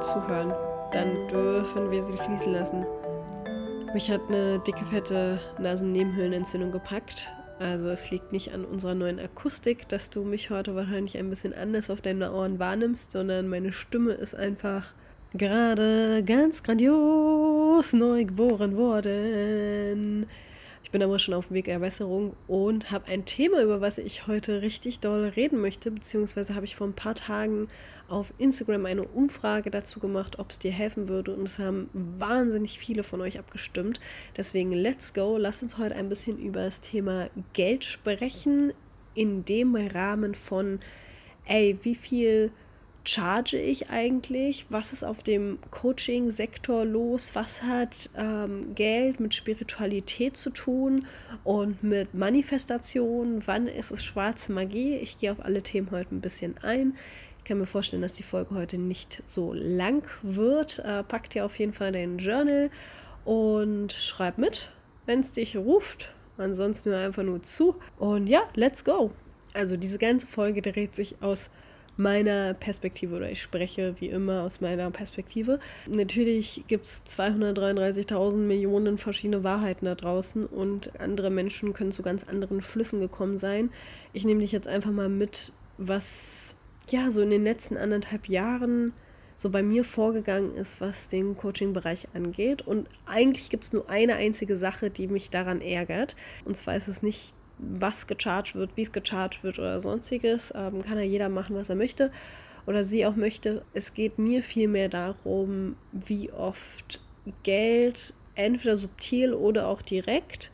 zuhören, dann dürfen wir sie fließen lassen. Mich hat eine dicke, fette Nasennebenhöhlenentzündung gepackt. Also es liegt nicht an unserer neuen Akustik, dass du mich heute wahrscheinlich ein bisschen anders auf deine Ohren wahrnimmst, sondern meine Stimme ist einfach gerade ganz grandios neu geboren worden. Ich bin aber schon auf dem Weg der Besserung und habe ein Thema, über was ich heute richtig doll reden möchte, beziehungsweise habe ich vor ein paar Tagen auf Instagram eine Umfrage dazu gemacht, ob es dir helfen würde und es haben wahnsinnig viele von euch abgestimmt. Deswegen let's go, lasst uns heute ein bisschen über das Thema Geld sprechen, in dem Rahmen von, ey, wie viel charge ich eigentlich? Was ist auf dem Coaching-Sektor los? Was hat ähm, Geld mit Spiritualität zu tun und mit Manifestation? Wann ist es schwarze Magie? Ich gehe auf alle Themen heute ein bisschen ein. Ich kann mir vorstellen, dass die Folge heute nicht so lang wird. Äh, pack dir auf jeden Fall dein Journal und schreib mit, wenn es dich ruft. Ansonsten nur einfach nur zu. Und ja, let's go. Also diese ganze Folge dreht sich aus meiner Perspektive oder ich spreche wie immer aus meiner Perspektive. Natürlich gibt es 233.000 Millionen verschiedene Wahrheiten da draußen und andere Menschen können zu ganz anderen Schlüssen gekommen sein. Ich nehme dich jetzt einfach mal mit, was ja so in den letzten anderthalb Jahren so bei mir vorgegangen ist, was den Coaching-Bereich angeht. Und eigentlich gibt es nur eine einzige Sache, die mich daran ärgert. Und zwar ist es nicht was gecharged wird, wie es gecharged wird oder sonstiges. Ähm, kann ja jeder machen, was er möchte oder sie auch möchte. Es geht mir vielmehr darum, wie oft Geld entweder subtil oder auch direkt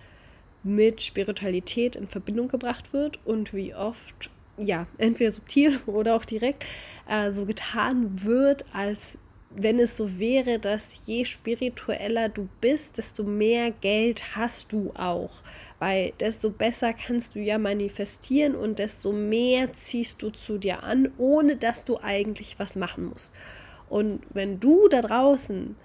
mit Spiritualität in Verbindung gebracht wird und wie oft, ja, entweder subtil oder auch direkt äh, so getan wird, als wenn es so wäre, dass je spiritueller du bist, desto mehr Geld hast du auch. Weil desto besser kannst du ja manifestieren und desto mehr ziehst du zu dir an, ohne dass du eigentlich was machen musst. Und wenn du da draußen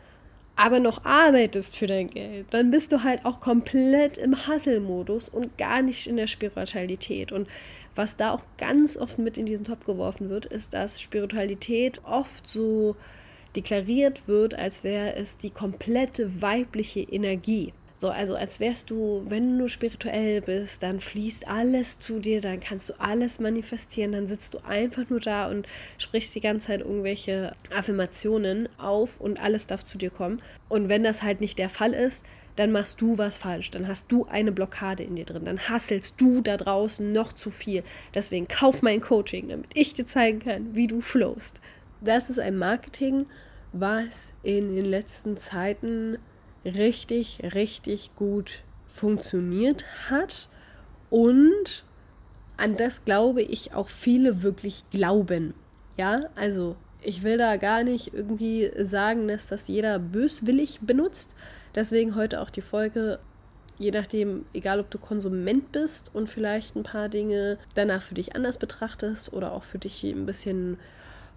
aber noch arbeitest für dein Geld, dann bist du halt auch komplett im Hustle-Modus und gar nicht in der Spiritualität. Und was da auch ganz oft mit in diesen Topf geworfen wird, ist, dass Spiritualität oft so deklariert wird, als wäre es die komplette weibliche Energie. So, also als wärst du, wenn du spirituell bist, dann fließt alles zu dir, dann kannst du alles manifestieren, dann sitzt du einfach nur da und sprichst die ganze Zeit irgendwelche Affirmationen auf und alles darf zu dir kommen. Und wenn das halt nicht der Fall ist, dann machst du was falsch, dann hast du eine Blockade in dir drin, dann hasselst du da draußen noch zu viel. Deswegen kauf mein Coaching, damit ich dir zeigen kann, wie du flowst das ist ein Marketing, was in den letzten Zeiten richtig, richtig gut funktioniert hat und an das glaube ich auch viele wirklich glauben. Ja, also ich will da gar nicht irgendwie sagen, dass das jeder böswillig benutzt. Deswegen heute auch die Folge, je nachdem, egal ob du Konsument bist und vielleicht ein paar Dinge danach für dich anders betrachtest oder auch für dich ein bisschen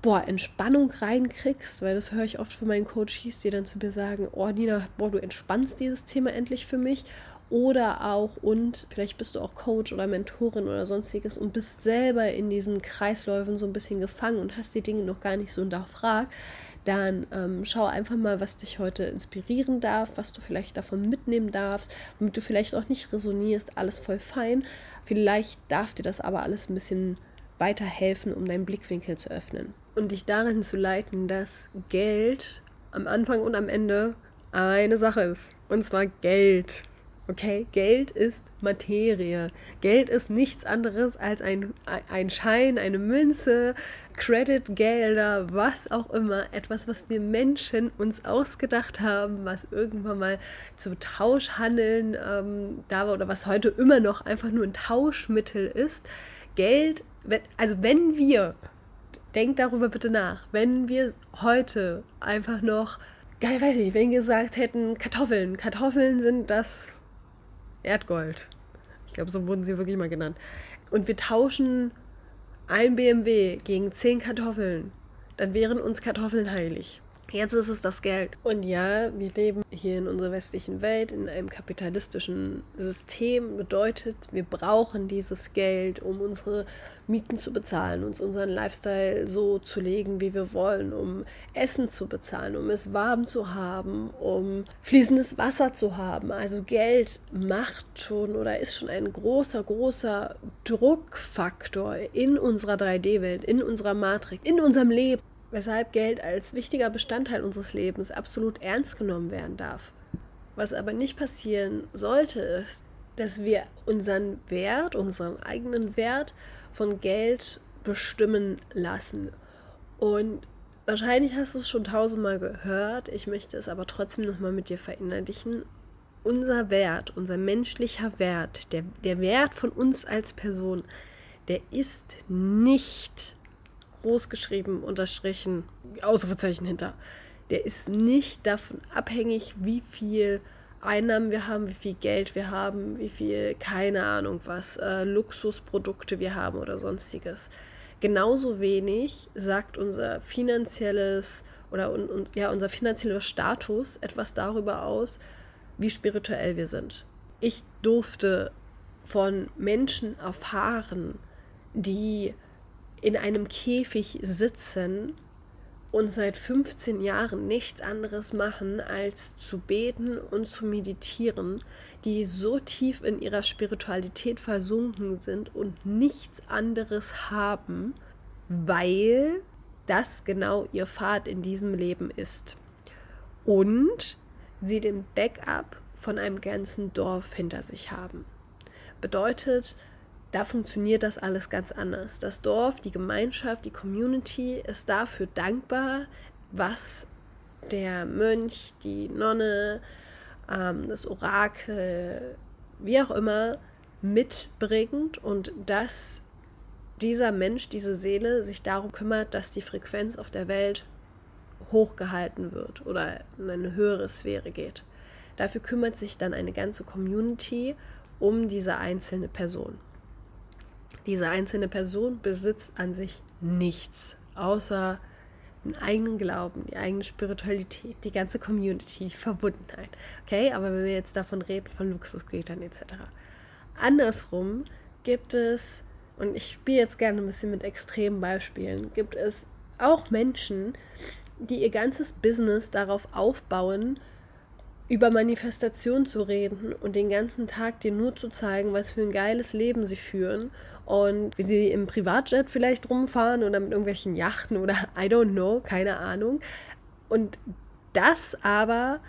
boah, Entspannung reinkriegst, weil das höre ich oft von meinen Coaches, die dann zu mir sagen, oh Nina, boah, du entspannst dieses Thema endlich für mich. Oder auch, und vielleicht bist du auch Coach oder Mentorin oder sonstiges und bist selber in diesen Kreisläufen so ein bisschen gefangen und hast die Dinge noch gar nicht so hinterfragt, dann ähm, schau einfach mal, was dich heute inspirieren darf, was du vielleicht davon mitnehmen darfst, womit du vielleicht auch nicht resonierst, alles voll fein. Vielleicht darf dir das aber alles ein bisschen weiterhelfen, um deinen Blickwinkel zu öffnen und dich darin zu leiten, dass Geld am Anfang und am Ende eine Sache ist. Und zwar Geld. Okay, Geld ist Materie. Geld ist nichts anderes als ein, ein Schein, eine Münze, Creditgelder, was auch immer. Etwas, was wir Menschen uns ausgedacht haben, was irgendwann mal zu Tauschhandeln ähm, da war oder was heute immer noch einfach nur ein Tauschmittel ist. Geld, also wenn wir Denkt darüber bitte nach. Wenn wir heute einfach noch, geil, weiß ich, wenn wir gesagt hätten, Kartoffeln. Kartoffeln sind das Erdgold. Ich glaube, so wurden sie wirklich mal genannt. Und wir tauschen ein BMW gegen zehn Kartoffeln. Dann wären uns Kartoffeln heilig. Jetzt ist es das Geld. Und ja, wir leben hier in unserer westlichen Welt, in einem kapitalistischen System. Bedeutet, wir brauchen dieses Geld, um unsere Mieten zu bezahlen, uns unseren Lifestyle so zu legen, wie wir wollen, um Essen zu bezahlen, um es warm zu haben, um fließendes Wasser zu haben. Also Geld macht schon oder ist schon ein großer, großer Druckfaktor in unserer 3D-Welt, in unserer Matrix, in unserem Leben weshalb Geld als wichtiger Bestandteil unseres Lebens absolut ernst genommen werden darf. Was aber nicht passieren sollte, ist, dass wir unseren Wert, unseren eigenen Wert von Geld bestimmen lassen. Und wahrscheinlich hast du es schon tausendmal gehört, ich möchte es aber trotzdem nochmal mit dir verinnerlichen. Unser Wert, unser menschlicher Wert, der, der Wert von uns als Person, der ist nicht groß geschrieben, unterstrichen, Ausrufezeichen hinter. Der ist nicht davon abhängig, wie viel Einnahmen wir haben, wie viel Geld wir haben, wie viel, keine Ahnung was, äh, Luxusprodukte wir haben oder sonstiges. Genauso wenig sagt unser finanzielles oder und, und, ja, unser finanzieller Status etwas darüber aus, wie spirituell wir sind. Ich durfte von Menschen erfahren, die in einem Käfig sitzen und seit 15 Jahren nichts anderes machen, als zu beten und zu meditieren, die so tief in ihrer Spiritualität versunken sind und nichts anderes haben, weil das genau ihr Pfad in diesem Leben ist. Und sie den Backup von einem ganzen Dorf hinter sich haben. Bedeutet, da funktioniert das alles ganz anders. Das Dorf, die Gemeinschaft, die Community ist dafür dankbar, was der Mönch, die Nonne, ähm, das Orakel, wie auch immer, mitbringt und dass dieser Mensch, diese Seele sich darum kümmert, dass die Frequenz auf der Welt hochgehalten wird oder in eine höhere Sphäre geht. Dafür kümmert sich dann eine ganze Community um diese einzelne Person. Diese einzelne Person besitzt an sich nichts, außer einen eigenen Glauben, die eigene Spiritualität, die ganze Community, Verbundenheit. Okay, aber wenn wir jetzt davon reden, von Luxusgütern etc. Andersrum gibt es, und ich spiele jetzt gerne ein bisschen mit extremen Beispielen, gibt es auch Menschen, die ihr ganzes Business darauf aufbauen, über Manifestation zu reden und den ganzen Tag dir nur zu zeigen, was für ein geiles Leben sie führen und wie sie im Privatjet vielleicht rumfahren oder mit irgendwelchen Yachten oder I don't know, keine Ahnung. Und das aber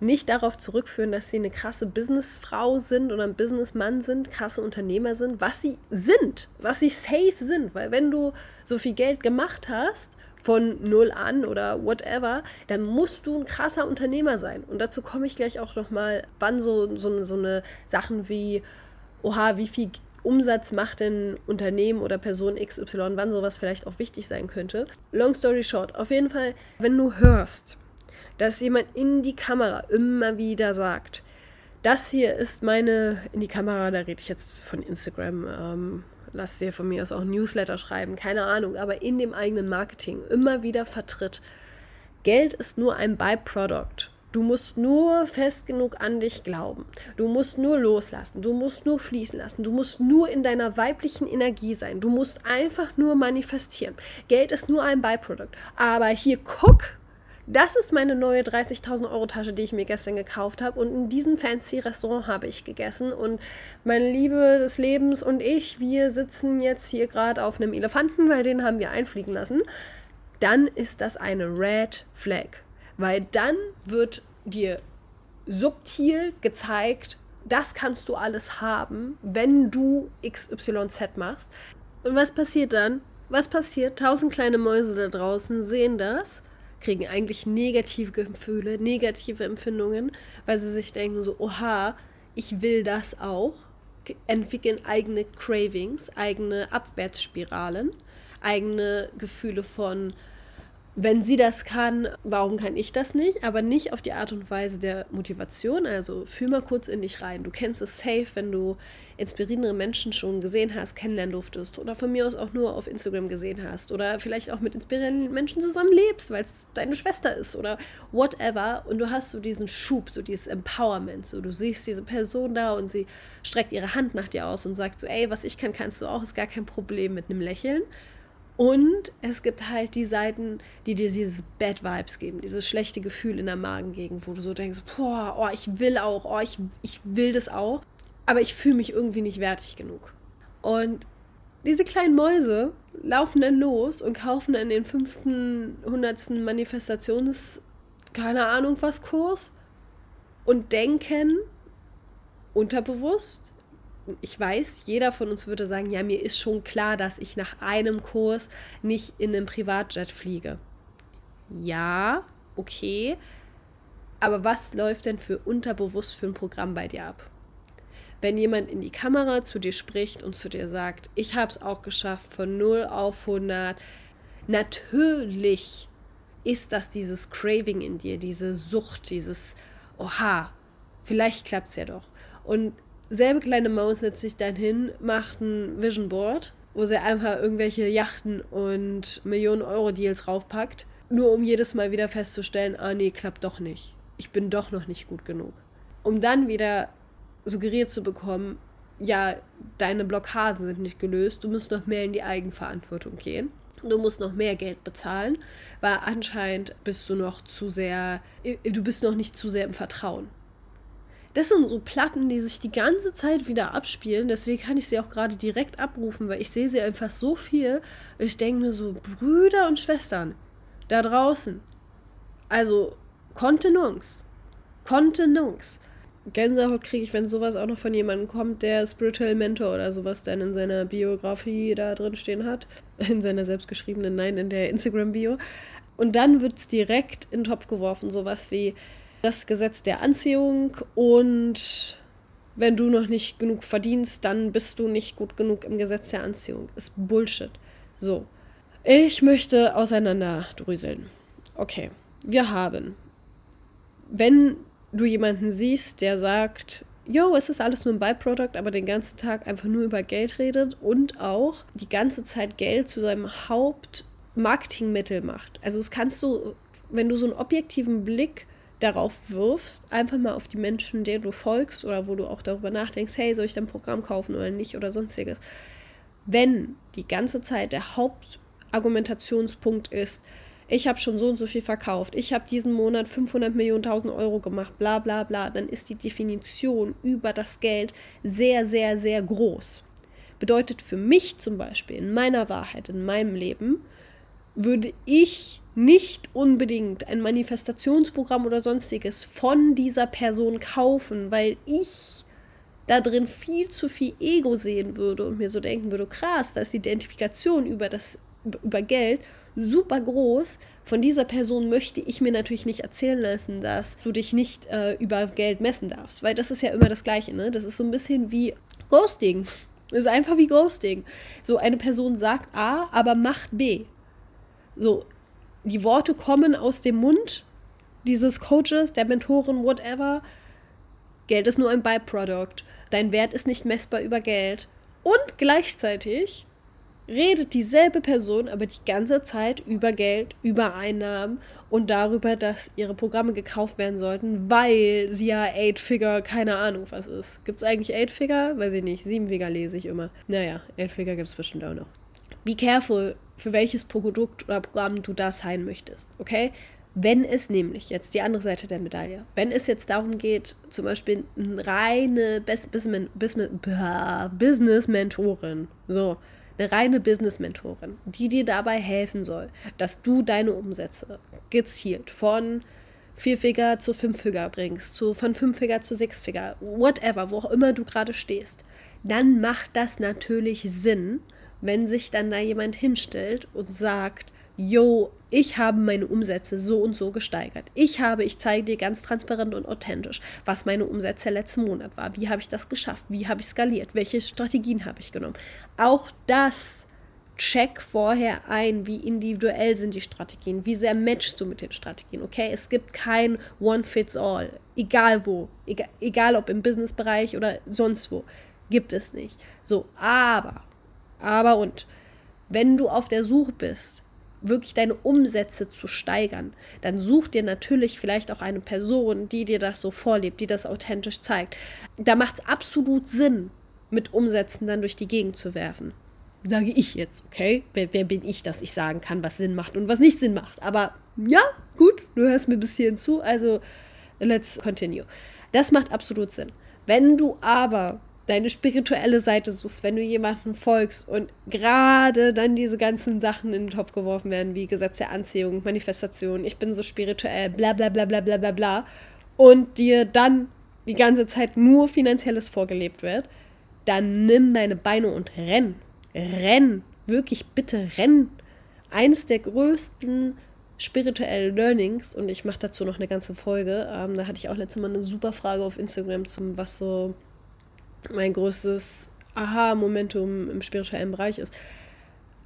nicht darauf zurückführen, dass sie eine krasse Businessfrau sind oder ein Businessmann sind, krasse Unternehmer sind, was sie sind, was sie safe sind. Weil wenn du so viel Geld gemacht hast von null an oder whatever, dann musst du ein krasser Unternehmer sein. Und dazu komme ich gleich auch nochmal, wann so, so, so eine Sachen wie, oha, wie viel Umsatz macht denn Unternehmen oder Person XY, wann sowas vielleicht auch wichtig sein könnte. Long story short, auf jeden Fall, wenn du hörst, dass jemand in die Kamera immer wieder sagt, das hier ist meine, in die Kamera, da rede ich jetzt von Instagram, ähm, lass dir von mir aus auch Newsletter schreiben, keine Ahnung, aber in dem eigenen Marketing immer wieder vertritt. Geld ist nur ein Byproduct. Du musst nur fest genug an dich glauben. Du musst nur loslassen. Du musst nur fließen lassen. Du musst nur in deiner weiblichen Energie sein. Du musst einfach nur manifestieren. Geld ist nur ein Byproduct. Aber hier guck, das ist meine neue 30.000 Euro Tasche, die ich mir gestern gekauft habe. Und in diesem fancy Restaurant habe ich gegessen. Und meine Liebe des Lebens und ich, wir sitzen jetzt hier gerade auf einem Elefanten, weil den haben wir einfliegen lassen. Dann ist das eine Red Flag. Weil dann wird dir subtil gezeigt, das kannst du alles haben, wenn du XYZ machst. Und was passiert dann? Was passiert? Tausend kleine Mäuse da draußen sehen das kriegen eigentlich negative Gefühle, negative Empfindungen, weil sie sich denken so, oha, ich will das auch, entwickeln eigene Cravings, eigene Abwärtsspiralen, eigene Gefühle von wenn sie das kann, warum kann ich das nicht? Aber nicht auf die Art und Weise der Motivation. Also fühl mal kurz in dich rein. Du kennst es safe, wenn du inspirierende Menschen schon gesehen hast, kennenlernen durftest oder von mir aus auch nur auf Instagram gesehen hast oder vielleicht auch mit inspirierenden Menschen zusammen lebst, weil es deine Schwester ist oder whatever. Und du hast so diesen Schub, so dieses Empowerment. So du siehst diese Person da und sie streckt ihre Hand nach dir aus und sagt so, ey, was ich kann, kannst du auch, ist gar kein Problem mit einem Lächeln. Und es gibt halt die Seiten, die dir dieses Bad Vibes geben, dieses schlechte Gefühl in der Magengegend, wo du so denkst, boah, oh, ich will auch, oh, ich, ich will das auch, aber ich fühle mich irgendwie nicht wertig genug. Und diese kleinen Mäuse laufen dann los und kaufen dann den fünften, hundertsten Manifestations, keine Ahnung was, Kurs und denken unterbewusst, ich weiß, jeder von uns würde sagen, ja, mir ist schon klar, dass ich nach einem Kurs nicht in einem Privatjet fliege. Ja, okay. Aber was läuft denn für unterbewusst für ein Programm bei dir ab? Wenn jemand in die Kamera zu dir spricht und zu dir sagt, ich habe es auch geschafft von 0 auf 100, natürlich ist das dieses Craving in dir, diese Sucht, dieses, oha, vielleicht klappt es ja doch. Und selbe kleine Maus setzt sich dann hin, macht ein Vision Board, wo sie einfach irgendwelche Yachten und Millionen Euro Deals raufpackt, nur um jedes Mal wieder festzustellen, ah nee, klappt doch nicht. Ich bin doch noch nicht gut genug. Um dann wieder suggeriert zu bekommen, ja, deine Blockaden sind nicht gelöst, du musst noch mehr in die Eigenverantwortung gehen. Du musst noch mehr Geld bezahlen, weil anscheinend bist du noch zu sehr, du bist noch nicht zu sehr im Vertrauen das sind so Platten, die sich die ganze Zeit wieder abspielen. Deswegen kann ich sie auch gerade direkt abrufen, weil ich sehe sie einfach so viel. Ich denke mir so, Brüder und Schwestern, da draußen. Also, Kontenance. Kontenance. Gänsehaut kriege ich, wenn sowas auch noch von jemandem kommt, der Spiritual Mentor oder sowas dann in seiner Biografie da drin stehen hat. In seiner selbstgeschriebenen, nein, in der Instagram-Bio. Und dann wird es direkt in den Topf geworfen, sowas wie, das Gesetz der Anziehung und wenn du noch nicht genug verdienst, dann bist du nicht gut genug im Gesetz der Anziehung. Ist Bullshit. So. Ich möchte auseinanderdrüseln. Okay. Wir haben, wenn du jemanden siehst, der sagt, yo, es ist alles nur ein Byproduct, aber den ganzen Tag einfach nur über Geld redet und auch die ganze Zeit Geld zu seinem Hauptmarketingmittel macht. Also das kannst du, wenn du so einen objektiven Blick darauf wirfst, einfach mal auf die Menschen, denen du folgst oder wo du auch darüber nachdenkst, hey, soll ich dein Programm kaufen oder nicht oder sonstiges. Wenn die ganze Zeit der Hauptargumentationspunkt ist, ich habe schon so und so viel verkauft, ich habe diesen Monat 500 Millionen, 1000 Euro gemacht, bla bla bla, dann ist die Definition über das Geld sehr, sehr, sehr groß. Bedeutet für mich zum Beispiel in meiner Wahrheit, in meinem Leben, würde ich nicht unbedingt ein Manifestationsprogramm oder sonstiges von dieser Person kaufen, weil ich da drin viel zu viel Ego sehen würde und mir so denken würde, krass, da ist die Identifikation über das über Geld super groß. Von dieser Person möchte ich mir natürlich nicht erzählen lassen, dass du dich nicht äh, über Geld messen darfst, weil das ist ja immer das Gleiche, ne? Das ist so ein bisschen wie Ghosting. Das ist einfach wie Ghosting. So eine Person sagt A, aber macht B. So, die Worte kommen aus dem Mund dieses Coaches, der Mentorin, whatever. Geld ist nur ein Byproduct. Dein Wert ist nicht messbar über Geld. Und gleichzeitig redet dieselbe Person aber die ganze Zeit über Geld, über Einnahmen und darüber, dass ihre Programme gekauft werden sollten, weil sie ja Eight-Figure, keine Ahnung was ist. Gibt es eigentlich Eight-Figure? Weiß ich nicht. Sieben-Figure lese ich immer. Naja, Eight-Figure gibt es bestimmt auch noch. Be careful, für welches Produkt oder Programm du da sein möchtest, okay? Wenn es nämlich, jetzt die andere Seite der Medaille, wenn es jetzt darum geht, zum Beispiel eine reine Business-Mentorin, so, eine reine Business-Mentorin, die dir dabei helfen soll, dass du deine Umsätze gezielt von Vierfiger zu Fünffiger bringst, zu, von Fünffiger zu Sechsfiger, whatever, wo auch immer du gerade stehst, dann macht das natürlich Sinn, wenn sich dann da jemand hinstellt und sagt, yo, ich habe meine Umsätze so und so gesteigert. Ich habe, ich zeige dir ganz transparent und authentisch, was meine Umsätze letzten Monat war. Wie habe ich das geschafft? Wie habe ich skaliert? Welche Strategien habe ich genommen? Auch das check vorher ein, wie individuell sind die Strategien, wie sehr matchst du mit den Strategien, okay? Es gibt kein One-Fits-All, egal wo, egal, egal ob im Businessbereich oder sonst wo, gibt es nicht. So, aber, aber und, wenn du auf der Suche bist, wirklich deine Umsätze zu steigern, dann such dir natürlich vielleicht auch eine Person, die dir das so vorlebt, die das authentisch zeigt. Da macht es absolut Sinn, mit Umsätzen dann durch die Gegend zu werfen. Sage ich jetzt, okay? Wer, wer bin ich, dass ich sagen kann, was Sinn macht und was nicht Sinn macht? Aber ja, gut, du hörst mir bis hierhin zu, also let's continue. Das macht absolut Sinn. Wenn du aber deine spirituelle Seite suchst, wenn du jemanden folgst und gerade dann diese ganzen Sachen in den Topf geworfen werden, wie Gesetz der Anziehung, Manifestation, ich bin so spirituell, bla bla bla bla bla bla bla, und dir dann die ganze Zeit nur Finanzielles vorgelebt wird, dann nimm deine Beine und renn. Renn. Wirklich bitte renn. Eines der größten spirituellen Learnings, und ich mache dazu noch eine ganze Folge, ähm, da hatte ich auch letztes Mal eine super Frage auf Instagram zum, was so mein größtes Aha-Momentum im spirituellen Bereich ist.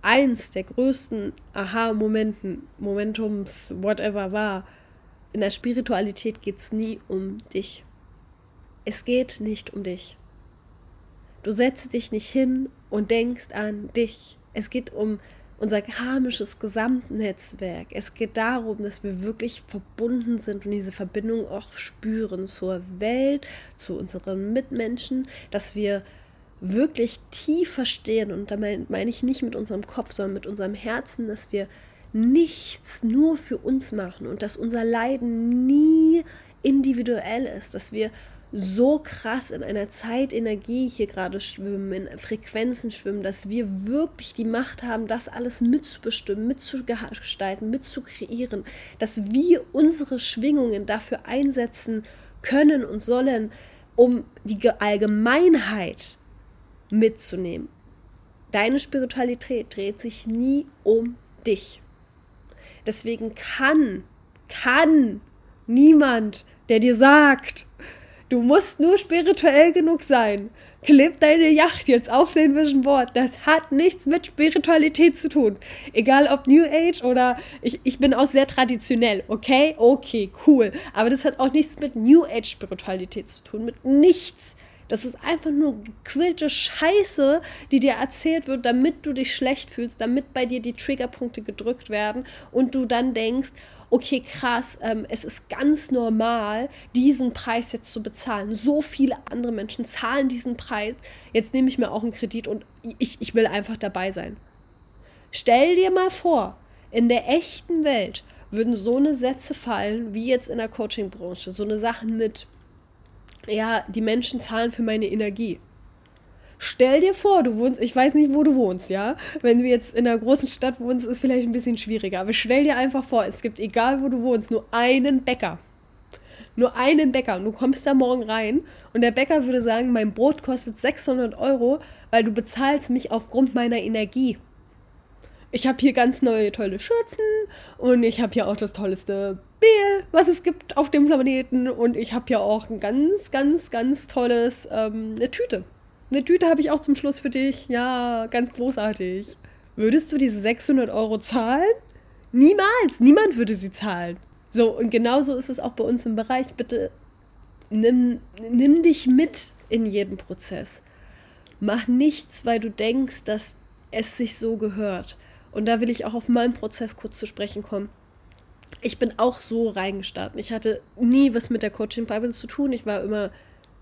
Eins der größten Aha-Momenten, Momentums, whatever war, in der Spiritualität geht es nie um dich. Es geht nicht um dich. Du setzt dich nicht hin und denkst an dich. Es geht um unser karmisches Gesamtnetzwerk. Es geht darum, dass wir wirklich verbunden sind und diese Verbindung auch spüren zur Welt, zu unseren Mitmenschen, dass wir wirklich tief verstehen, und damit meine ich nicht mit unserem Kopf, sondern mit unserem Herzen, dass wir nichts nur für uns machen und dass unser Leiden nie individuell ist, dass wir so krass in einer Zeitenergie hier gerade schwimmen, in Frequenzen schwimmen, dass wir wirklich die Macht haben, das alles mitzubestimmen, mitzugestalten, mitzukreieren, dass wir unsere Schwingungen dafür einsetzen können und sollen, um die Allgemeinheit mitzunehmen. Deine Spiritualität dreht sich nie um dich. Deswegen kann, kann niemand, der dir sagt, Du musst nur spirituell genug sein. Kleb deine Yacht jetzt auf den Vision Board. Das hat nichts mit Spiritualität zu tun. Egal ob New Age oder ich, ich bin auch sehr traditionell, okay? Okay, cool. Aber das hat auch nichts mit New Age Spiritualität zu tun. Mit nichts. Das ist einfach nur gequillte Scheiße, die dir erzählt wird, damit du dich schlecht fühlst, damit bei dir die Triggerpunkte gedrückt werden und du dann denkst, okay, krass, ähm, es ist ganz normal, diesen Preis jetzt zu bezahlen. So viele andere Menschen zahlen diesen Preis. Jetzt nehme ich mir auch einen Kredit und ich, ich will einfach dabei sein. Stell dir mal vor, in der echten Welt würden so eine Sätze fallen, wie jetzt in der Coaching-Branche. So eine Sachen mit, ja, die Menschen zahlen für meine Energie. Stell dir vor, du wohnst, ich weiß nicht, wo du wohnst, ja. Wenn du jetzt in einer großen Stadt wohnst, ist vielleicht ein bisschen schwieriger. Aber stell dir einfach vor, es gibt, egal wo du wohnst, nur einen Bäcker. Nur einen Bäcker. Und du kommst da morgen rein und der Bäcker würde sagen, mein Brot kostet 600 Euro, weil du bezahlst mich aufgrund meiner Energie. Ich habe hier ganz neue tolle Schürzen und ich habe hier auch das tolleste Mehl, was es gibt auf dem Planeten. Und ich habe ja auch ein ganz, ganz, ganz tolles, ähm, eine Tüte. Eine Tüte habe ich auch zum Schluss für dich. Ja, ganz großartig. Würdest du diese 600 Euro zahlen? Niemals. Niemand würde sie zahlen. So, und genauso ist es auch bei uns im Bereich. Bitte nimm, nimm dich mit in jeden Prozess. Mach nichts, weil du denkst, dass es sich so gehört. Und da will ich auch auf meinen Prozess kurz zu sprechen kommen ich bin auch so reingestartet. Ich hatte nie was mit der Coaching Bible zu tun. Ich war immer,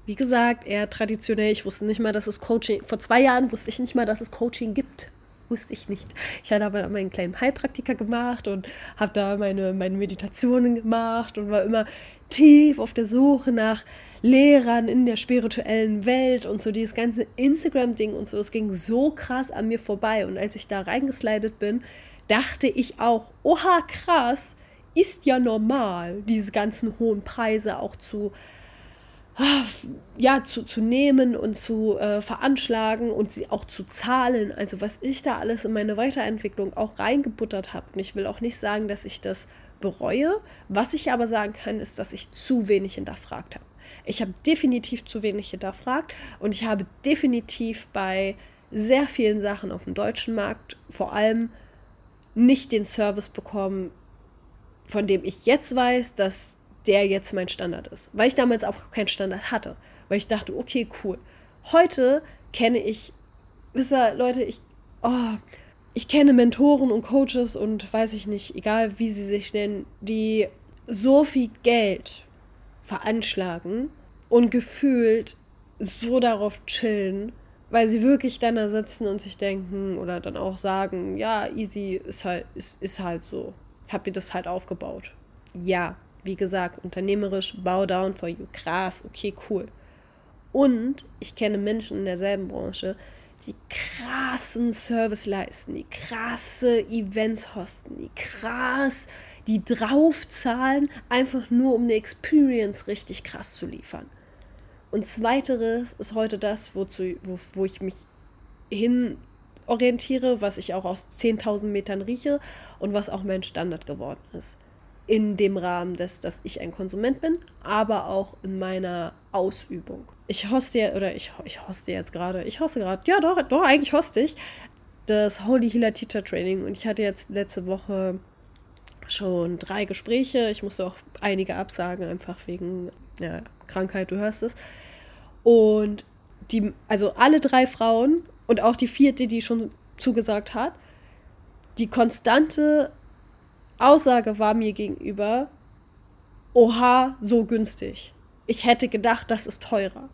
wie gesagt, eher traditionell. Ich wusste nicht mal, dass es Coaching. Vor zwei Jahren wusste ich nicht mal, dass es Coaching gibt. Wusste ich nicht. Ich hatte aber meinen kleinen Heilpraktiker gemacht und habe da meine, meine Meditationen gemacht und war immer tief auf der Suche nach Lehrern in der spirituellen Welt und so dieses ganze Instagram-Ding und so. Es ging so krass an mir vorbei. Und als ich da reingeslidet bin, dachte ich auch, oha, krass, ist ja normal, diese ganzen hohen Preise auch zu, ja, zu, zu nehmen und zu äh, veranschlagen und sie auch zu zahlen. Also was ich da alles in meine Weiterentwicklung auch reingebuttert habe. Und ich will auch nicht sagen, dass ich das bereue. Was ich aber sagen kann, ist, dass ich zu wenig hinterfragt habe. Ich habe definitiv zu wenig hinterfragt und ich habe definitiv bei sehr vielen Sachen auf dem deutschen Markt vor allem nicht den Service bekommen, von dem ich jetzt weiß, dass der jetzt mein Standard ist. Weil ich damals auch keinen Standard hatte. Weil ich dachte, okay, cool. Heute kenne ich, wisst ihr, Leute, ich, oh, ich kenne Mentoren und Coaches und weiß ich nicht, egal wie sie sich nennen, die so viel Geld veranschlagen und gefühlt so darauf chillen, weil sie wirklich dann da sitzen und sich denken oder dann auch sagen, ja, easy ist halt, ist, ist halt so. Habt ihr das halt aufgebaut? Ja, wie gesagt, unternehmerisch, bow down for you. Krass, okay, cool. Und ich kenne Menschen in derselben Branche, die krassen Service leisten, die krasse Events hosten, die krass, die draufzahlen, einfach nur um eine Experience richtig krass zu liefern. Und zweiteres ist heute das, wozu, wo, wo ich mich hin orientiere, was ich auch aus 10.000 Metern rieche und was auch mein Standard geworden ist. In dem Rahmen des, dass ich ein Konsument bin, aber auch in meiner Ausübung. Ich hoste, oder ich, ich hoste jetzt gerade, ich hoste gerade, ja doch, doch, eigentlich hoste ich das Holy Healer Teacher Training und ich hatte jetzt letzte Woche schon drei Gespräche. Ich musste auch einige absagen, einfach wegen ja, Krankheit, du hörst es. Und die, also alle drei Frauen und auch die vierte, die schon zugesagt hat, die konstante Aussage war mir gegenüber, oha, so günstig. Ich hätte gedacht, das ist teurer.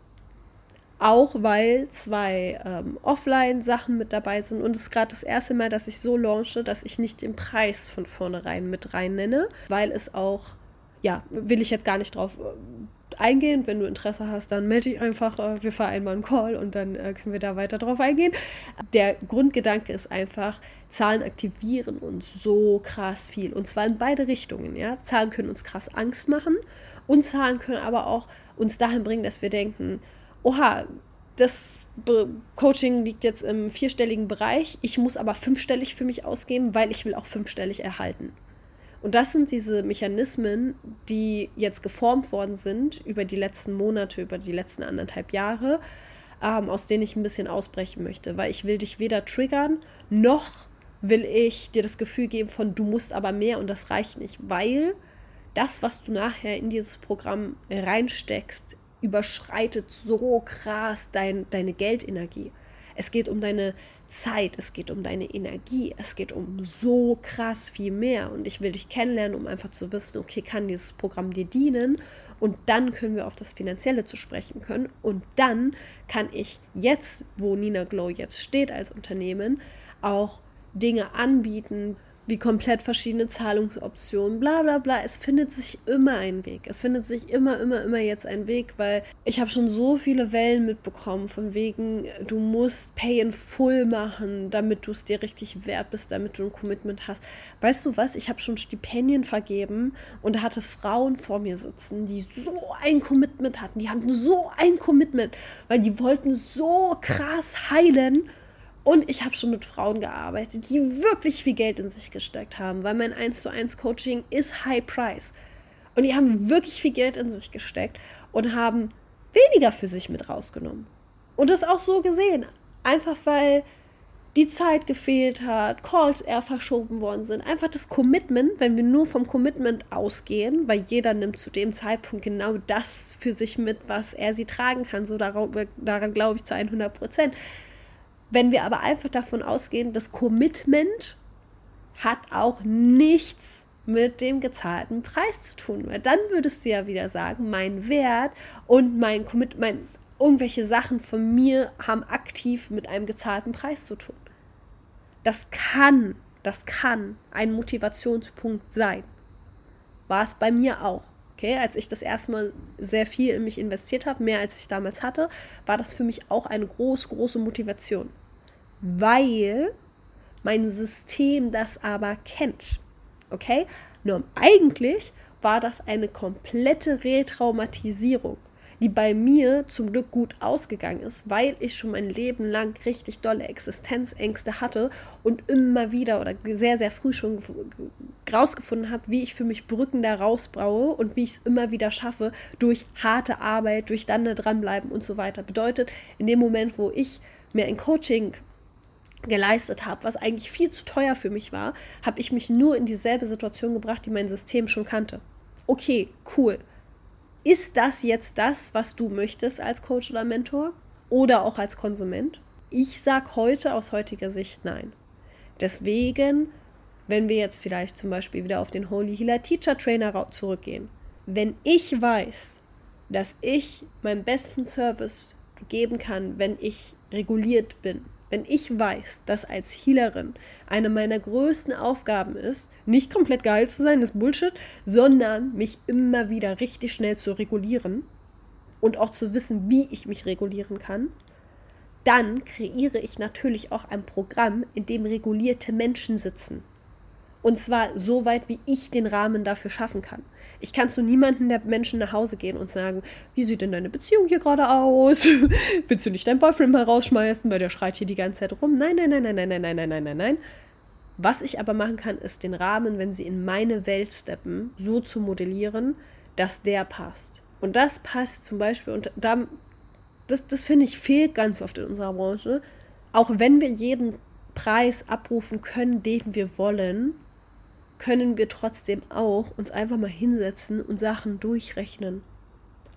Auch weil zwei ähm, Offline-Sachen mit dabei sind. Und es ist gerade das erste Mal, dass ich so launche, dass ich nicht den Preis von vornherein mit rein nenne, weil es auch, ja, will ich jetzt gar nicht drauf eingehen. Wenn du Interesse hast, dann melde dich einfach. Äh, wir vereinbaren einen Call und dann äh, können wir da weiter drauf eingehen. Der Grundgedanke ist einfach, Zahlen aktivieren uns so krass viel. Und zwar in beide Richtungen. Ja? Zahlen können uns krass Angst machen und Zahlen können aber auch uns dahin bringen, dass wir denken, oha, das Coaching liegt jetzt im vierstelligen Bereich, ich muss aber fünfstellig für mich ausgeben, weil ich will auch fünfstellig erhalten. Und das sind diese Mechanismen, die jetzt geformt worden sind über die letzten Monate, über die letzten anderthalb Jahre, ähm, aus denen ich ein bisschen ausbrechen möchte, weil ich will dich weder triggern, noch will ich dir das Gefühl geben von, du musst aber mehr und das reicht nicht, weil das, was du nachher in dieses Programm reinsteckst, überschreitet so krass dein, deine Geldenergie. Es geht um deine Zeit, es geht um deine Energie, es geht um so krass viel mehr. Und ich will dich kennenlernen, um einfach zu wissen, okay, kann dieses Programm dir dienen? Und dann können wir auf das Finanzielle zu sprechen können. Und dann kann ich jetzt, wo Nina Glow jetzt steht als Unternehmen, auch Dinge anbieten, wie komplett verschiedene Zahlungsoptionen, bla bla bla. Es findet sich immer ein Weg. Es findet sich immer, immer, immer jetzt ein Weg, weil ich habe schon so viele Wellen mitbekommen, von wegen, du musst Pay in Full machen, damit du es dir richtig wert bist, damit du ein Commitment hast. Weißt du was? Ich habe schon Stipendien vergeben und hatte Frauen vor mir sitzen, die so ein Commitment hatten. Die hatten so ein Commitment, weil die wollten so krass heilen und ich habe schon mit Frauen gearbeitet, die wirklich viel Geld in sich gesteckt haben, weil mein 1 zu 1 Coaching ist High Price. Und die haben wirklich viel Geld in sich gesteckt und haben weniger für sich mit rausgenommen. Und das auch so gesehen. Einfach weil die Zeit gefehlt hat, Calls eher verschoben worden sind. Einfach das Commitment, wenn wir nur vom Commitment ausgehen, weil jeder nimmt zu dem Zeitpunkt genau das für sich mit, was er sie tragen kann. So daran, daran glaube ich zu 100 Prozent. Wenn wir aber einfach davon ausgehen, das Commitment hat auch nichts mit dem gezahlten Preis zu tun. Weil dann würdest du ja wieder sagen, mein Wert und mein Commitment, irgendwelche Sachen von mir haben aktiv mit einem gezahlten Preis zu tun. Das kann, das kann ein Motivationspunkt sein. War es bei mir auch. Okay, als ich das erste Mal sehr viel in mich investiert habe, mehr als ich damals hatte, war das für mich auch eine groß, große Motivation weil mein System das aber kennt. Okay? Nur eigentlich war das eine komplette Retraumatisierung, die bei mir zum Glück gut ausgegangen ist, weil ich schon mein Leben lang richtig dolle Existenzängste hatte und immer wieder oder sehr, sehr früh schon rausgefunden habe, wie ich für mich Brücken da rausbraue und wie ich es immer wieder schaffe durch harte Arbeit, durch dann da dranbleiben und so weiter. Bedeutet, in dem Moment, wo ich mir ein Coaching geleistet habe, was eigentlich viel zu teuer für mich war, habe ich mich nur in dieselbe Situation gebracht, die mein System schon kannte. Okay, cool. Ist das jetzt das, was du möchtest als Coach oder Mentor oder auch als Konsument? Ich sage heute aus heutiger Sicht nein. Deswegen, wenn wir jetzt vielleicht zum Beispiel wieder auf den Holy Healer Teacher Trainer zurückgehen, wenn ich weiß, dass ich meinen besten Service geben kann, wenn ich reguliert bin, wenn ich weiß, dass als Healerin eine meiner größten Aufgaben ist, nicht komplett geil zu sein, das ist Bullshit, sondern mich immer wieder richtig schnell zu regulieren und auch zu wissen, wie ich mich regulieren kann, dann kreiere ich natürlich auch ein Programm, in dem regulierte Menschen sitzen. Und zwar so weit, wie ich den Rahmen dafür schaffen kann. Ich kann zu niemandem der Menschen nach Hause gehen und sagen, wie sieht denn deine Beziehung hier gerade aus? Willst du nicht deinen Boyfriend mal rausschmeißen, weil der schreit hier die ganze Zeit rum? Nein, nein, nein, nein, nein, nein, nein, nein, nein, nein, nein. Was ich aber machen kann, ist den Rahmen, wenn sie in meine Welt steppen, so zu modellieren, dass der passt. Und das passt zum Beispiel, und da, das, das finde ich fehlt ganz oft in unserer Branche. Auch wenn wir jeden Preis abrufen können, den wir wollen, können wir trotzdem auch uns einfach mal hinsetzen und Sachen durchrechnen.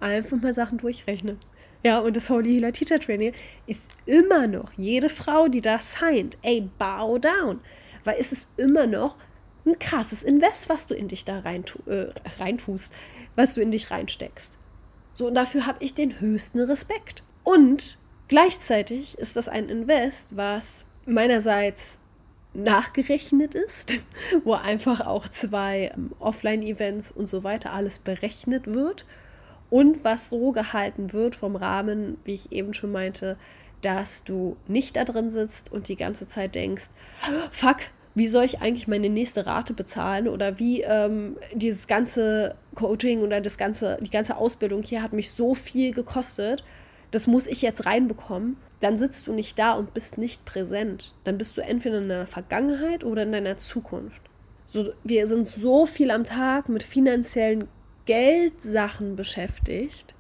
Einfach mal Sachen durchrechnen. Ja, und das Holy Healer Teacher Training ist immer noch jede Frau, die da signed, ey, bow down. Weil es ist immer noch ein krasses Invest, was du in dich da reintu äh, reintust, was du in dich reinsteckst. So, und dafür habe ich den höchsten Respekt. Und gleichzeitig ist das ein Invest, was meinerseits nachgerechnet ist, wo einfach auch zwei ähm, Offline-Events und so weiter alles berechnet wird und was so gehalten wird vom Rahmen, wie ich eben schon meinte, dass du nicht da drin sitzt und die ganze Zeit denkst, fuck, wie soll ich eigentlich meine nächste Rate bezahlen oder wie ähm, dieses ganze Coaching oder das ganze, die ganze Ausbildung hier hat mich so viel gekostet, das muss ich jetzt reinbekommen, dann sitzt du nicht da und bist nicht präsent. Dann bist du entweder in deiner Vergangenheit oder in deiner Zukunft. So, wir sind so viel am Tag mit finanziellen Geldsachen beschäftigt.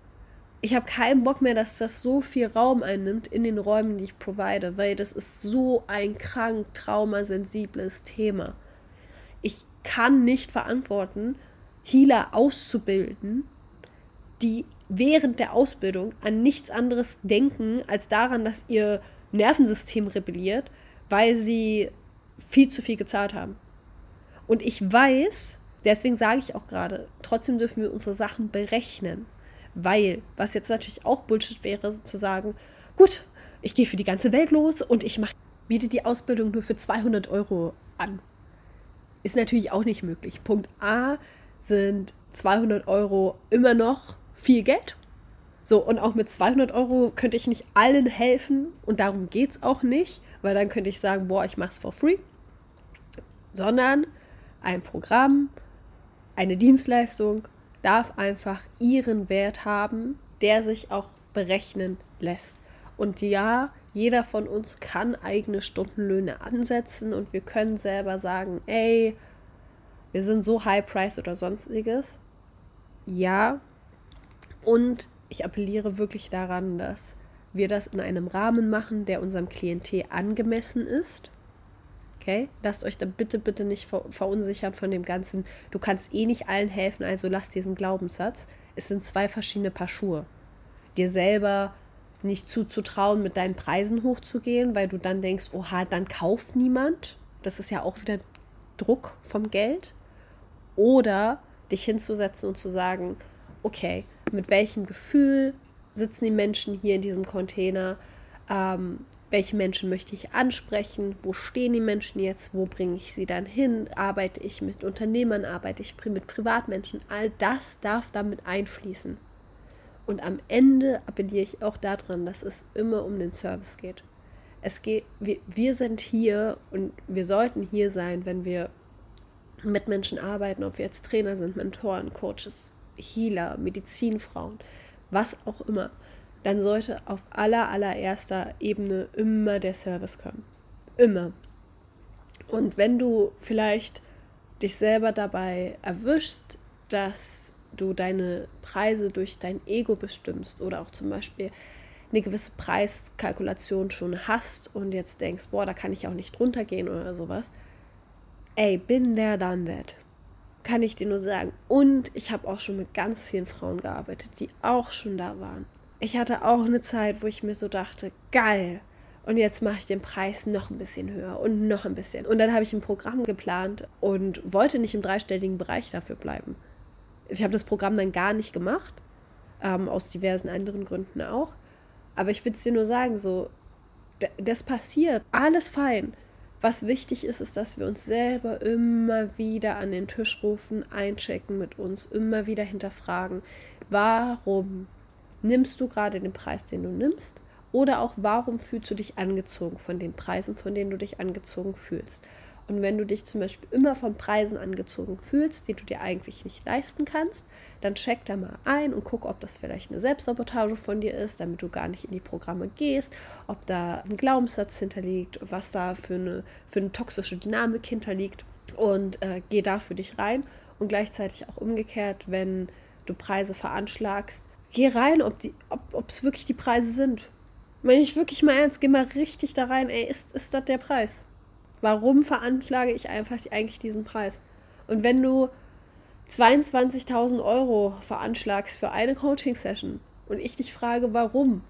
Ich habe keinen Bock mehr, dass das so viel Raum einnimmt in den Räumen, die ich provide, weil das ist so ein krank traumasensibles Thema. Ich kann nicht verantworten, Healer auszubilden, die während der Ausbildung an nichts anderes denken als daran, dass ihr Nervensystem rebelliert, weil sie viel zu viel gezahlt haben. Und ich weiß, deswegen sage ich auch gerade, trotzdem dürfen wir unsere Sachen berechnen. Weil, was jetzt natürlich auch Bullshit wäre, zu sagen, gut, ich gehe für die ganze Welt los und ich mach, biete die Ausbildung nur für 200 Euro an. Ist natürlich auch nicht möglich. Punkt A sind 200 Euro immer noch viel Geld. So, und auch mit 200 Euro könnte ich nicht allen helfen und darum geht es auch nicht, weil dann könnte ich sagen, boah, ich mache es for free. Sondern ein Programm, eine Dienstleistung darf einfach ihren Wert haben, der sich auch berechnen lässt. Und ja, jeder von uns kann eigene Stundenlöhne ansetzen und wir können selber sagen, ey, wir sind so high price oder sonstiges. Ja, und ich appelliere wirklich daran, dass wir das in einem Rahmen machen, der unserem Klientel angemessen ist. Okay? Lasst euch da bitte, bitte nicht verunsichern von dem Ganzen. Du kannst eh nicht allen helfen, also lass diesen Glaubenssatz. Es sind zwei verschiedene Paar Schuhe. Dir selber nicht zuzutrauen, mit deinen Preisen hochzugehen, weil du dann denkst, oha, dann kauft niemand. Das ist ja auch wieder Druck vom Geld. Oder dich hinzusetzen und zu sagen, okay, mit welchem Gefühl sitzen die Menschen hier in diesem Container, ähm, welche Menschen möchte ich ansprechen, wo stehen die Menschen jetzt, wo bringe ich sie dann hin, arbeite ich mit Unternehmern, arbeite ich mit Privatmenschen, all das darf damit einfließen. Und am Ende appelliere ich auch daran, dass es immer um den Service geht. Es geht, wir, wir sind hier und wir sollten hier sein, wenn wir mit Menschen arbeiten, ob wir jetzt Trainer sind, Mentoren, Coaches, Healer, Medizinfrauen, was auch immer, dann sollte auf aller, allererster Ebene immer der Service kommen. Immer. Und wenn du vielleicht dich selber dabei erwischst, dass du deine Preise durch dein Ego bestimmst oder auch zum Beispiel eine gewisse Preiskalkulation schon hast und jetzt denkst, boah, da kann ich auch nicht drunter gehen oder sowas. Ey, bin there, done that. Kann ich dir nur sagen. Und ich habe auch schon mit ganz vielen Frauen gearbeitet, die auch schon da waren. Ich hatte auch eine Zeit, wo ich mir so dachte, geil. Und jetzt mache ich den Preis noch ein bisschen höher und noch ein bisschen. Und dann habe ich ein Programm geplant und wollte nicht im dreistelligen Bereich dafür bleiben. Ich habe das Programm dann gar nicht gemacht, ähm, aus diversen anderen Gründen auch. Aber ich will es dir nur sagen, so, das passiert, alles fein. Was wichtig ist, ist, dass wir uns selber immer wieder an den Tisch rufen, einchecken mit uns, immer wieder hinterfragen, warum nimmst du gerade den Preis, den du nimmst? Oder auch, warum fühlst du dich angezogen von den Preisen, von denen du dich angezogen fühlst? Und wenn du dich zum Beispiel immer von Preisen angezogen fühlst, die du dir eigentlich nicht leisten kannst, dann check da mal ein und guck, ob das vielleicht eine Selbstsabotage von dir ist, damit du gar nicht in die Programme gehst, ob da ein Glaubenssatz hinterliegt, was da für eine, für eine toxische Dynamik hinterliegt und äh, geh da für dich rein. Und gleichzeitig auch umgekehrt, wenn du Preise veranschlagst, geh rein, ob es ob, wirklich die Preise sind. Wenn ich wirklich mal ernst, geh mal richtig da rein, ey, ist, ist das der Preis? Warum veranschlage ich einfach eigentlich diesen Preis? Und wenn du 22.000 Euro veranschlagst für eine Coaching-Session und ich dich frage, warum,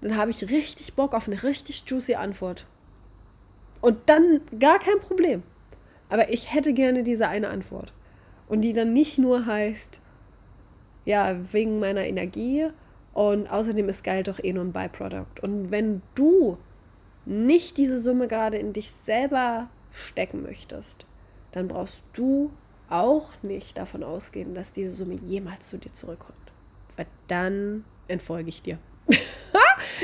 dann habe ich richtig Bock auf eine richtig juicy Antwort. Und dann gar kein Problem. Aber ich hätte gerne diese eine Antwort. Und die dann nicht nur heißt, ja, wegen meiner Energie und außerdem ist Geld doch eh nur ein Byproduct. Und wenn du nicht diese Summe gerade in dich selber stecken möchtest, dann brauchst du auch nicht davon ausgehen, dass diese Summe jemals zu dir zurückkommt. Weil dann entfolge ich dir.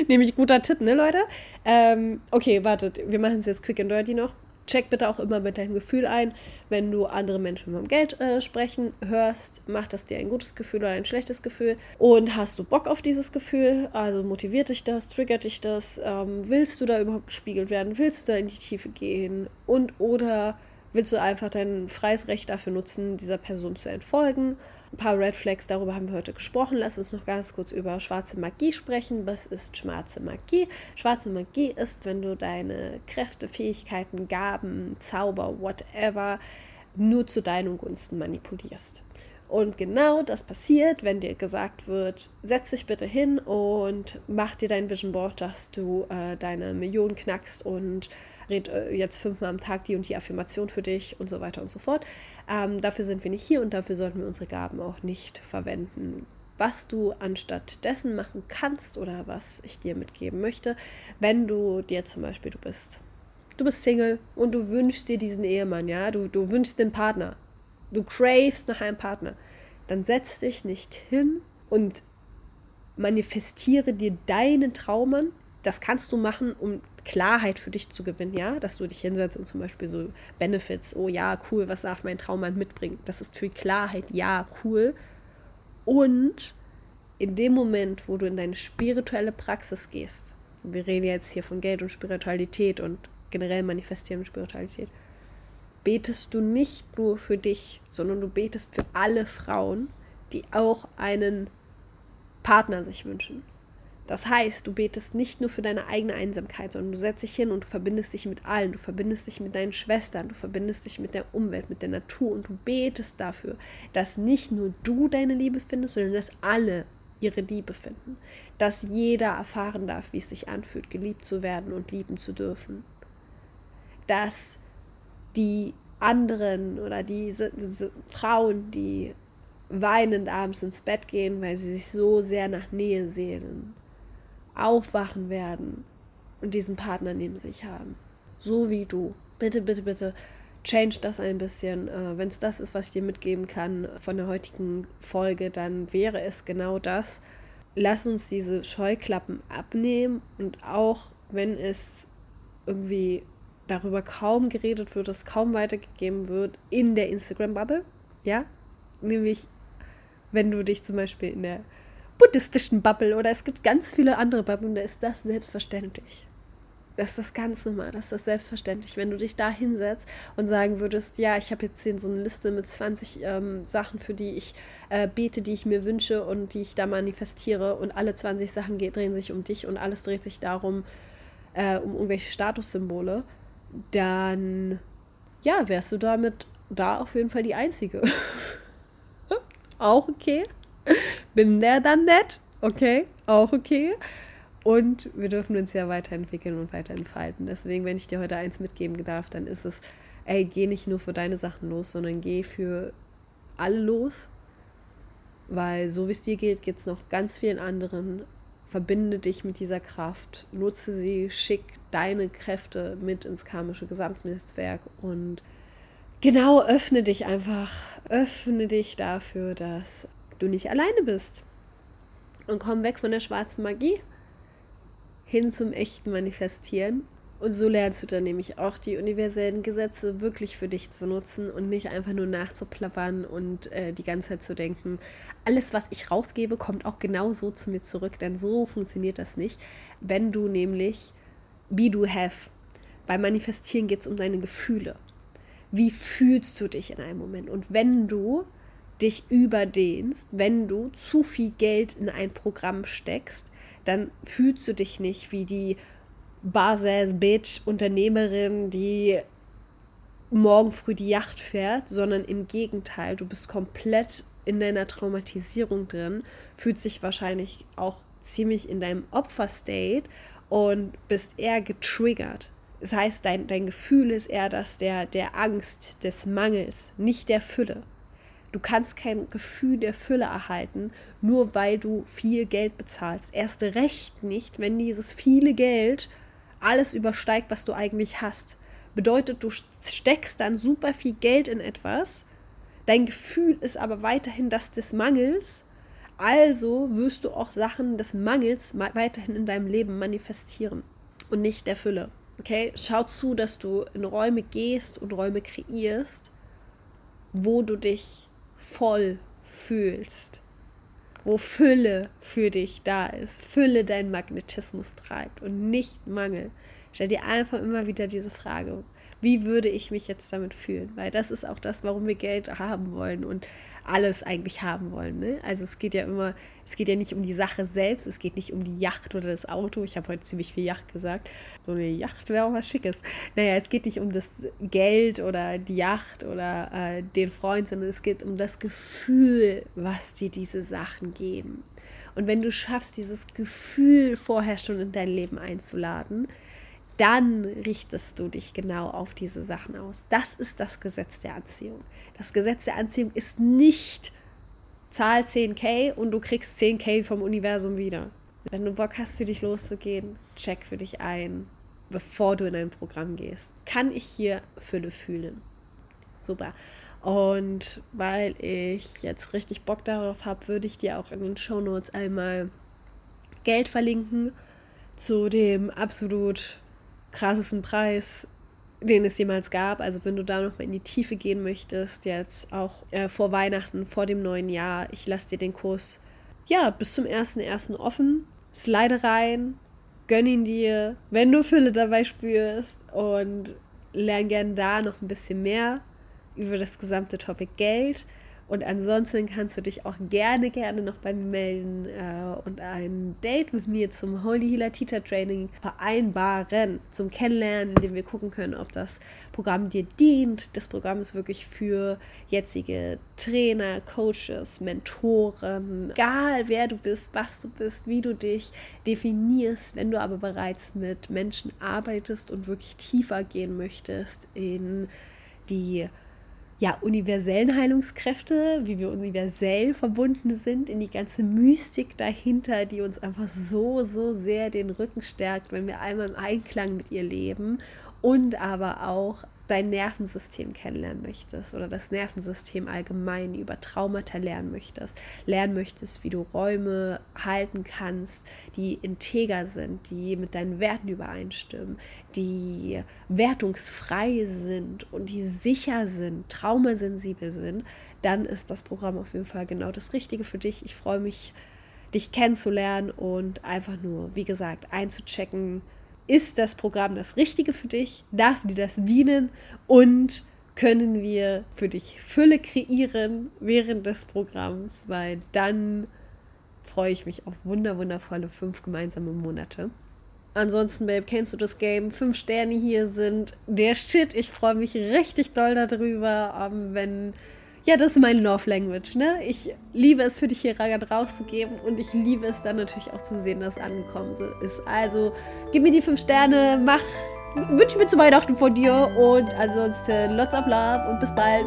Nämlich guter Tipp, ne, Leute? Ähm, okay, wartet, wir machen es jetzt quick and dirty noch. Check bitte auch immer mit deinem Gefühl ein. Wenn du andere Menschen vom Geld äh, sprechen hörst, macht das dir ein gutes Gefühl oder ein schlechtes Gefühl. Und hast du Bock auf dieses Gefühl? Also motiviert dich das, triggert dich das? Ähm, willst du da überhaupt gespiegelt werden? Willst du da in die Tiefe gehen? Und oder willst du einfach dein freies Recht dafür nutzen, dieser Person zu entfolgen? Ein paar Red Flags, darüber haben wir heute gesprochen. Lass uns noch ganz kurz über schwarze Magie sprechen. Was ist schwarze Magie? Schwarze Magie ist, wenn du deine Kräfte, Fähigkeiten, Gaben, Zauber, whatever nur zu deinen Gunsten manipulierst. Und genau das passiert, wenn dir gesagt wird, setz dich bitte hin und mach dir dein Vision Board, dass du äh, deine Millionen knackst und red äh, jetzt fünfmal am Tag die und die Affirmation für dich und so weiter und so fort. Ähm, dafür sind wir nicht hier und dafür sollten wir unsere Gaben auch nicht verwenden. Was du anstatt dessen machen kannst oder was ich dir mitgeben möchte, wenn du dir zum Beispiel, du bist, du bist Single und du wünschst dir diesen Ehemann, ja, du, du wünschst den Partner du cravest nach einem Partner, dann setz dich nicht hin und manifestiere dir deinen Traum an. Das kannst du machen, um Klarheit für dich zu gewinnen, ja, dass du dich hinsetzt und zum Beispiel so Benefits, oh ja, cool, was darf mein Traummann mitbringen? Das ist für Klarheit, ja, cool. Und in dem Moment, wo du in deine spirituelle Praxis gehst, wir reden jetzt hier von Geld und Spiritualität und generell manifestieren Spiritualität, betest du nicht nur für dich, sondern du betest für alle Frauen, die auch einen Partner sich wünschen. Das heißt, du betest nicht nur für deine eigene Einsamkeit, sondern du setzt dich hin und du verbindest dich mit allen. Du verbindest dich mit deinen Schwestern, du verbindest dich mit der Umwelt, mit der Natur und du betest dafür, dass nicht nur du deine Liebe findest, sondern dass alle ihre Liebe finden. Dass jeder erfahren darf, wie es sich anfühlt, geliebt zu werden und lieben zu dürfen. Dass die anderen oder diese, diese Frauen, die weinend abends ins Bett gehen, weil sie sich so sehr nach Nähe sehnen, aufwachen werden und diesen Partner neben sich haben. So wie du. Bitte, bitte, bitte, change das ein bisschen. Äh, Wenn es das ist, was ich dir mitgeben kann von der heutigen Folge, dann wäre es genau das. Lass uns diese Scheuklappen abnehmen und auch wenn es irgendwie darüber kaum geredet wird, es kaum weitergegeben wird in der Instagram-Bubble. Ja, nämlich wenn du dich zum Beispiel in der buddhistischen Bubble oder es gibt ganz viele andere Bubble und da ist das selbstverständlich. Das ist das ganz normal, das ist das selbstverständlich. Wenn du dich da hinsetzt und sagen würdest, ja, ich habe jetzt hier so eine Liste mit 20 ähm, Sachen, für die ich äh, bete, die ich mir wünsche und die ich da manifestiere und alle 20 Sachen drehen sich um dich und alles dreht sich darum, äh, um irgendwelche Statussymbole, dann ja, wärst du damit da auf jeden Fall die Einzige. auch okay. Bin der dann nett? Okay, auch okay. Und wir dürfen uns ja weiterentwickeln und weiter entfalten. Deswegen, wenn ich dir heute eins mitgeben darf, dann ist es, ey, geh nicht nur für deine Sachen los, sondern geh für alle los. Weil so wie es dir geht, geht es noch ganz vielen anderen. Verbinde dich mit dieser Kraft, nutze sie, schick deine Kräfte mit ins karmische Gesamtnetzwerk und genau öffne dich einfach, öffne dich dafür, dass du nicht alleine bist. Und komm weg von der schwarzen Magie hin zum echten Manifestieren. Und so lernst du dann nämlich auch die universellen Gesetze wirklich für dich zu nutzen und nicht einfach nur nachzuplappern und äh, die ganze Zeit zu denken, alles, was ich rausgebe, kommt auch genau so zu mir zurück. Denn so funktioniert das nicht. Wenn du nämlich, be do have, beim Manifestieren geht es um deine Gefühle. Wie fühlst du dich in einem Moment? Und wenn du dich überdehnst, wenn du zu viel Geld in ein Programm steckst, dann fühlst du dich nicht wie die Bases Bitch Unternehmerin, die morgen früh die Yacht fährt, sondern im Gegenteil, du bist komplett in deiner Traumatisierung drin, fühlst dich wahrscheinlich auch ziemlich in deinem Opferstate und bist eher getriggert. Das heißt, dein, dein Gefühl ist eher das der, der Angst, des Mangels, nicht der Fülle. Du kannst kein Gefühl der Fülle erhalten, nur weil du viel Geld bezahlst. Erst recht nicht, wenn dieses viele Geld alles übersteigt, was du eigentlich hast. Bedeutet, du steckst dann super viel Geld in etwas, dein Gefühl ist aber weiterhin das des Mangels, also wirst du auch Sachen des Mangels weiterhin in deinem Leben manifestieren und nicht der Fülle. Okay, schau zu, dass du in Räume gehst und Räume kreierst, wo du dich voll fühlst, wo Fülle für dich da ist, Fülle deinen Magnetismus treibt und nicht Mangel. Stell dir einfach immer wieder diese Frage, wie würde ich mich jetzt damit fühlen? Weil das ist auch das, warum wir Geld haben wollen und alles eigentlich haben wollen. Ne? Also es geht ja immer, es geht ja nicht um die Sache selbst, es geht nicht um die Yacht oder das Auto. Ich habe heute ziemlich viel Yacht gesagt. So eine Yacht wäre auch was Schickes. Naja, es geht nicht um das Geld oder die Yacht oder äh, den Freund, sondern es geht um das Gefühl, was dir diese Sachen geben. Und wenn du schaffst, dieses Gefühl vorher schon in dein Leben einzuladen, dann richtest du dich genau auf diese Sachen aus. Das ist das Gesetz der Anziehung. Das Gesetz der Anziehung ist nicht zahl 10k und du kriegst 10k vom Universum wieder. Wenn du Bock hast, für dich loszugehen, check für dich ein, bevor du in ein Programm gehst. Kann ich hier Fülle fühlen? Super. Und weil ich jetzt richtig Bock darauf habe, würde ich dir auch in den Show Notes einmal Geld verlinken zu dem absolut krassesten Preis, den es jemals gab. Also wenn du da noch mal in die Tiefe gehen möchtest, jetzt auch äh, vor Weihnachten, vor dem neuen Jahr, ich lasse dir den Kurs ja bis zum 1.1. offen. Slide rein, gönn ihn dir, wenn du Fülle dabei spürst und lern gern da noch ein bisschen mehr über das gesamte Topic Geld. Und ansonsten kannst du dich auch gerne, gerne noch bei mir melden äh, und ein Date mit mir zum Holy Healer Teacher Training vereinbaren, zum Kennenlernen, indem wir gucken können, ob das Programm dir dient. Das Programm ist wirklich für jetzige Trainer, Coaches, Mentoren, egal wer du bist, was du bist, wie du dich definierst, wenn du aber bereits mit Menschen arbeitest und wirklich tiefer gehen möchtest in die ja, universellen Heilungskräfte, wie wir universell verbunden sind, in die ganze Mystik dahinter, die uns einfach so, so sehr den Rücken stärkt, wenn wir einmal im Einklang mit ihr leben. Und aber auch dein Nervensystem kennenlernen möchtest oder das Nervensystem allgemein über Traumata lernen möchtest, lernen möchtest, wie du Räume halten kannst, die integer sind, die mit deinen Werten übereinstimmen, die wertungsfrei sind und die sicher sind, traumasensibel sind, dann ist das Programm auf jeden Fall genau das Richtige für dich. Ich freue mich, dich kennenzulernen und einfach nur, wie gesagt, einzuchecken, ist das Programm das Richtige für dich? Darf dir das dienen? Und können wir für dich Fülle kreieren während des Programms? Weil dann freue ich mich auf wunder wundervolle fünf gemeinsame Monate. Ansonsten, Babe, kennst du das Game? Fünf Sterne hier sind der Shit. Ich freue mich richtig doll darüber, ähm, wenn ja, das ist meine Love Language, ne? Ich liebe es für dich hier rauszugeben und ich liebe es dann natürlich auch zu sehen, dass es angekommen ist. Also, gib mir die fünf Sterne, mach, wünsche mir zu Weihnachten von dir und ansonsten lots of love und bis bald.